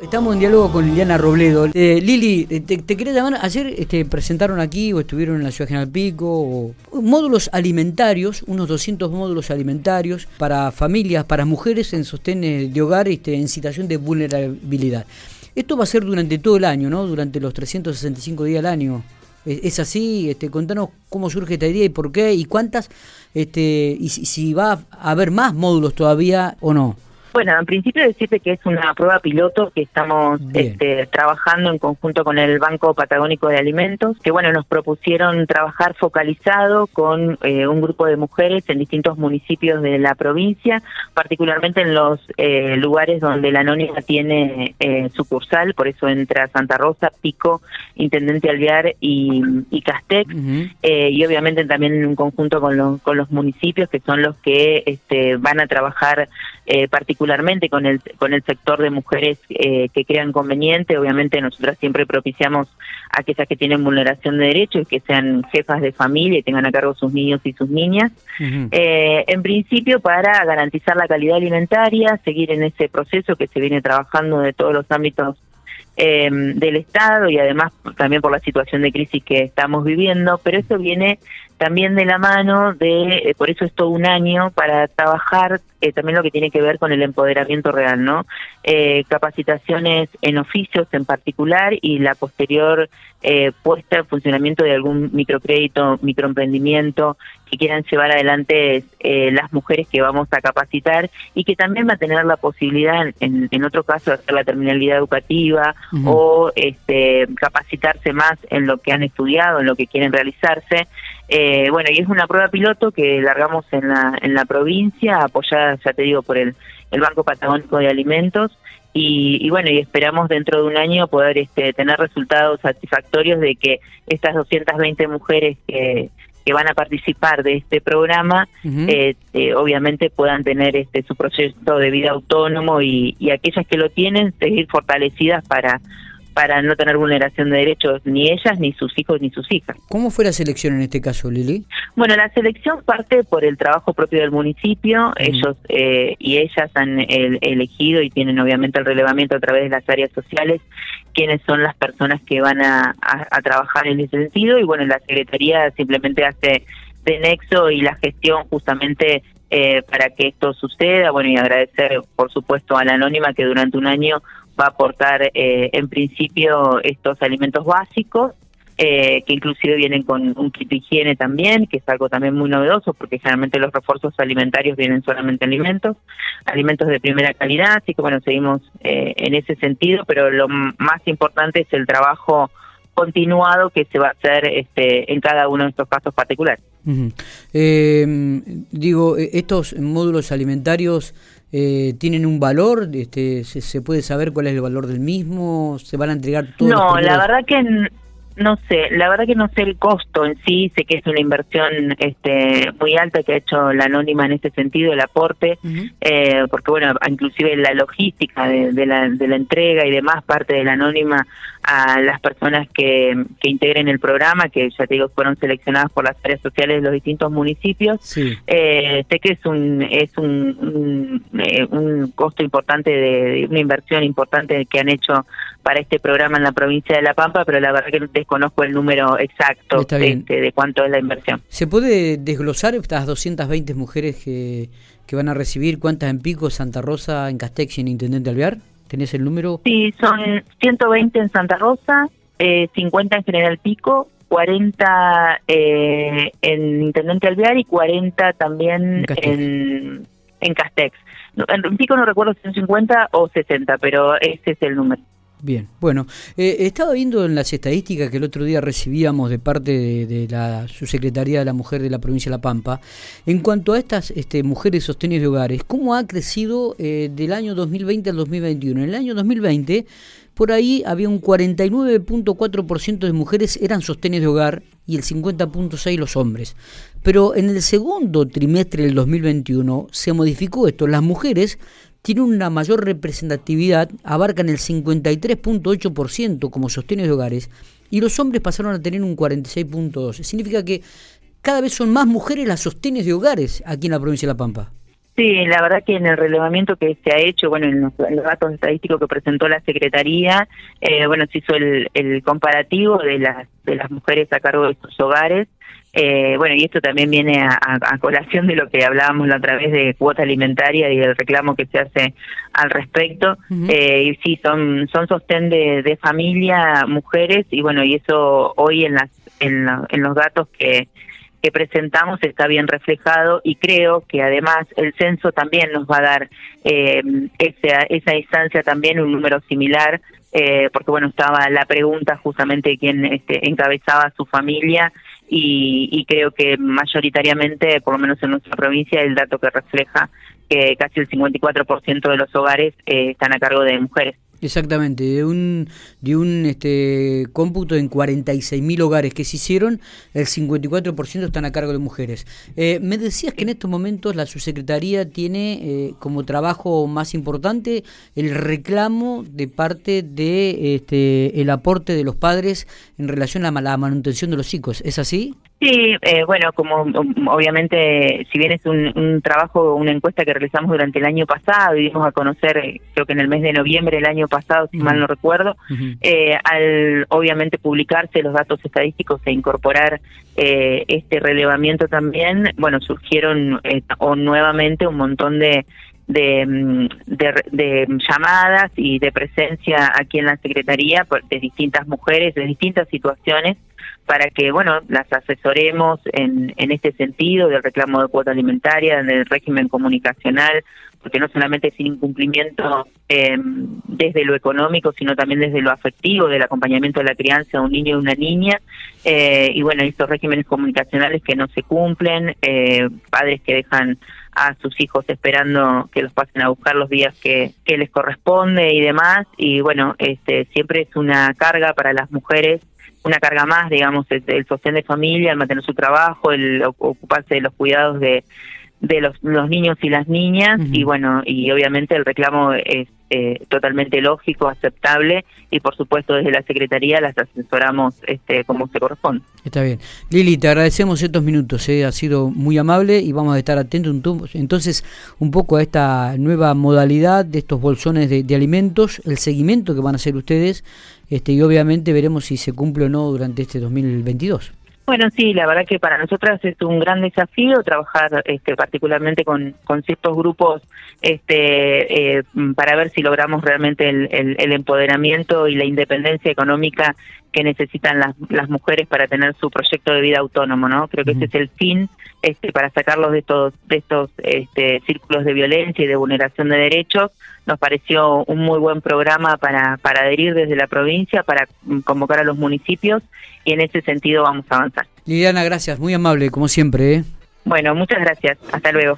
Estamos en diálogo con Liliana Robledo. Eh, Lili, eh, te, te, quería llamar, ayer este, presentaron aquí o estuvieron en la ciudad General Pico módulos alimentarios, unos 200 módulos alimentarios para familias, para mujeres en sostén de hogar este, en situación de vulnerabilidad. Esto va a ser durante todo el año, ¿no? Durante los 365 días del año. ¿Es, así? Este, contanos cómo surge esta idea y por qué y cuántas, este, y si va a haber más módulos todavía o no. Bueno, en principio decirte que es una prueba piloto que estamos este, trabajando en conjunto con el Banco Patagónico de Alimentos, que bueno, nos propusieron trabajar focalizado con eh, un grupo de mujeres en distintos municipios de la provincia, particularmente en los eh, lugares donde la anónima tiene eh, sucursal, por eso entra Santa Rosa, Pico, Intendente Alvear y, y Castec, y obviamente también en conjunto con los, con los municipios que son los que este, van a trabajar particularmente particularmente con el, con el sector de mujeres eh, que crean conveniente. Obviamente nosotras siempre propiciamos a aquellas que tienen vulneración de derechos, que sean jefas de familia y tengan a cargo sus niños y sus niñas. eh, en principio para garantizar la calidad alimentaria, seguir en ese proceso que se viene trabajando de todos los ámbitos eh, del Estado y además también por la situación de crisis que estamos viviendo, pero eso viene también de la mano de, eh, por eso es todo un año, para trabajar eh, también lo que tiene que ver con el empoderamiento real, ¿no? Eh, capacitaciones en oficios en particular y la posterior eh, puesta en funcionamiento de algún microcrédito, microemprendimiento que quieran llevar adelante eh, las mujeres que vamos a capacitar y que también va a tener la posibilidad, en, en otro caso, de hacer la terminalidad educativa o este, capacitarse más en lo que han estudiado, en lo que quieren realizarse. Eh, bueno, y es una prueba piloto que largamos en la, en la provincia, apoyada, ya te digo, por el, el Banco Patagónico de Alimentos. Y, y, bueno, y esperamos dentro de un año poder este, tener resultados satisfactorios de que estas 220 mujeres que, que van a participar de este programa, eh, eh, obviamente puedan tener este su proceso de vida autónomo y, y aquellas que lo tienen seguir fortalecidas para para no tener vulneración de derechos ni ellas, ni sus hijos, ni sus hijas. ¿Cómo fue la selección en este caso, Lili? Bueno, la selección parte por el trabajo propio del municipio. Ellos eh, y ellas han el, elegido y tienen obviamente el relevamiento a través de las áreas sociales quiénes son las personas que van a, a, a trabajar en ese sentido. Y bueno, la Secretaría simplemente hace de nexo y la gestión justamente eh, para que esto suceda. Bueno, y agradecer, por supuesto, a la Anónima que durante un año va a aportar eh, en principio estos alimentos básicos, eh, que inclusive vienen con un kit de higiene también, que es algo también muy novedoso, porque generalmente los refuerzos alimentarios vienen solamente alimentos, alimentos de primera calidad, así que bueno, seguimos eh, en ese sentido, pero lo más importante es el trabajo continuado que se va a hacer este, en cada uno de estos casos particulares. Eh, digo, estos módulos alimentarios eh, tienen un valor, este, ¿se, ¿se, puede saber cuál es el valor del mismo, se van a entregar todos. No, primeros... la verdad que no sé, la verdad que no sé el costo en sí, sé que es una inversión este muy alta que ha hecho la anónima en este sentido, el aporte, uh -huh. eh, porque bueno, inclusive la logística de, de, la, de la entrega y demás parte de la anónima a las personas que, que integren el programa, que ya te digo fueron seleccionadas por las áreas sociales de los distintos municipios. Sí. Eh, sé que es un es un, un, eh, un costo importante de, de, una inversión importante que han hecho para este programa en la provincia de La Pampa, pero la verdad que desconozco el número exacto de, este, de cuánto es la inversión. ¿Se puede desglosar estas 220 mujeres que, que van a recibir? ¿Cuántas en Pico, Santa Rosa, en Castex y en Intendente Alvear? ¿Tenés el número? Sí, son 120 en Santa Rosa, eh, 50 en General Pico, 40 eh, en Intendente Alvear y 40 también en, en Castex. En Pico no recuerdo si son 50 o 60, pero ese es el número. Bien, bueno, eh, he estado viendo en las estadísticas que el otro día recibíamos de parte de, la Subsecretaría de la Mujer de la provincia de La Pampa, en cuanto a estas este, mujeres sostenidas de hogares, cómo ha crecido eh, del año 2020 al 2021. En el año 2020, por ahí había un 49.4% de mujeres eran sostenes de hogar y el 50.6% los hombres. Pero en el segundo trimestre del 2021 se modificó esto. Las mujeres tienen una mayor representatividad, abarcan el 53.8% como sostenes de hogares y los hombres pasaron a tener un 46.12%. Significa que cada vez son más mujeres las sostenes de hogares aquí en la provincia de La Pampa. Sí, la verdad que en el relevamiento que se ha hecho, bueno, en los, datos estadísticos que presentó la Secretaría, eh, bueno, se hizo el, el, comparativo de las, de las mujeres a cargo de sus hogares. Eh, bueno, y esto también viene a, colación de lo que hablábamos la otra vez de cuota alimentaria y el reclamo que se hace al respecto. eh, y sí, son, son sostén de, de familia, mujeres, y bueno, y eso hoy en, las, en, en los datos que que presentamos está bien reflejado y creo que además el censo también nos va a dar eh, esa, esa instancia también un número similar eh, porque bueno estaba la pregunta justamente de quién este, encabezaba su familia y, y, creo que mayoritariamente por lo menos en nuestra provincia el dato que refleja que casi el 54% de los hogares eh, están a cargo de mujeres Exactamente, de un, de un este, cómputo en 46.000 hogares que se hicieron, el 54% están a cargo de mujeres. Eh, me decías que en estos momentos la subsecretaría tiene eh, como trabajo más importante el reclamo de parte de este, el aporte de los padres en relación a la manutención de los hijos. ¿Es así? Sí, eh, bueno, como um, obviamente, si bien es un, un, trabajo, una encuesta que realizamos durante el año pasado y dimos a conocer, eh, creo que en el mes de noviembre del año pasado, si mal no recuerdo, eh, al obviamente publicarse los datos estadísticos e incorporar eh, este relevamiento también, bueno, surgieron eh, o nuevamente un montón de, de, de, de, llamadas y de presencia aquí en la Secretaría de distintas mujeres, de distintas situaciones, para que, bueno, las asesoremos en, en este sentido del reclamo de cuota alimentaria, del régimen comunicacional, porque no solamente es incumplimiento eh, desde lo económico, sino también desde lo afectivo, del acompañamiento de la crianza de un niño y una niña, eh, y bueno, estos regímenes comunicacionales que no se cumplen, eh, padres que dejan a sus hijos esperando que los pasen a buscar los días que, que les corresponde y demás, y bueno, este siempre es una carga para las mujeres una carga más, digamos, el, sostén de familia, el mantener su trabajo, el ocuparse de los cuidados de, de los, los niños y las niñas, uh -huh. y bueno, y obviamente el reclamo es eh, totalmente lógico, aceptable, y por supuesto desde la Secretaría las asesoramos este, como se corresponde. Está bien. Lili, te agradecemos estos minutos, eh, ha sido muy amable y vamos a estar atentos entonces un poco a esta nueva modalidad de estos bolsones de, de alimentos, el seguimiento que van a hacer ustedes, este, y obviamente veremos si se cumple o no durante este 2022. Bueno, sí, la verdad que para nosotras es un gran desafío trabajar este, particularmente con, ciertos grupos este, eh, para ver si logramos realmente el, empoderamiento y la independencia económica que necesitan las, las mujeres para tener su proyecto de vida autónomo, ¿no? Creo que uh -huh. ese es el fin este, para sacarlos de estos, de estos este, círculos de violencia y de vulneración de derechos. Nos pareció un muy buen programa para, para adherir desde la provincia, para convocar a los municipios y en ese sentido vamos a avanzar. Liliana, gracias, muy amable como siempre. ¿eh? Bueno, muchas gracias. Hasta luego.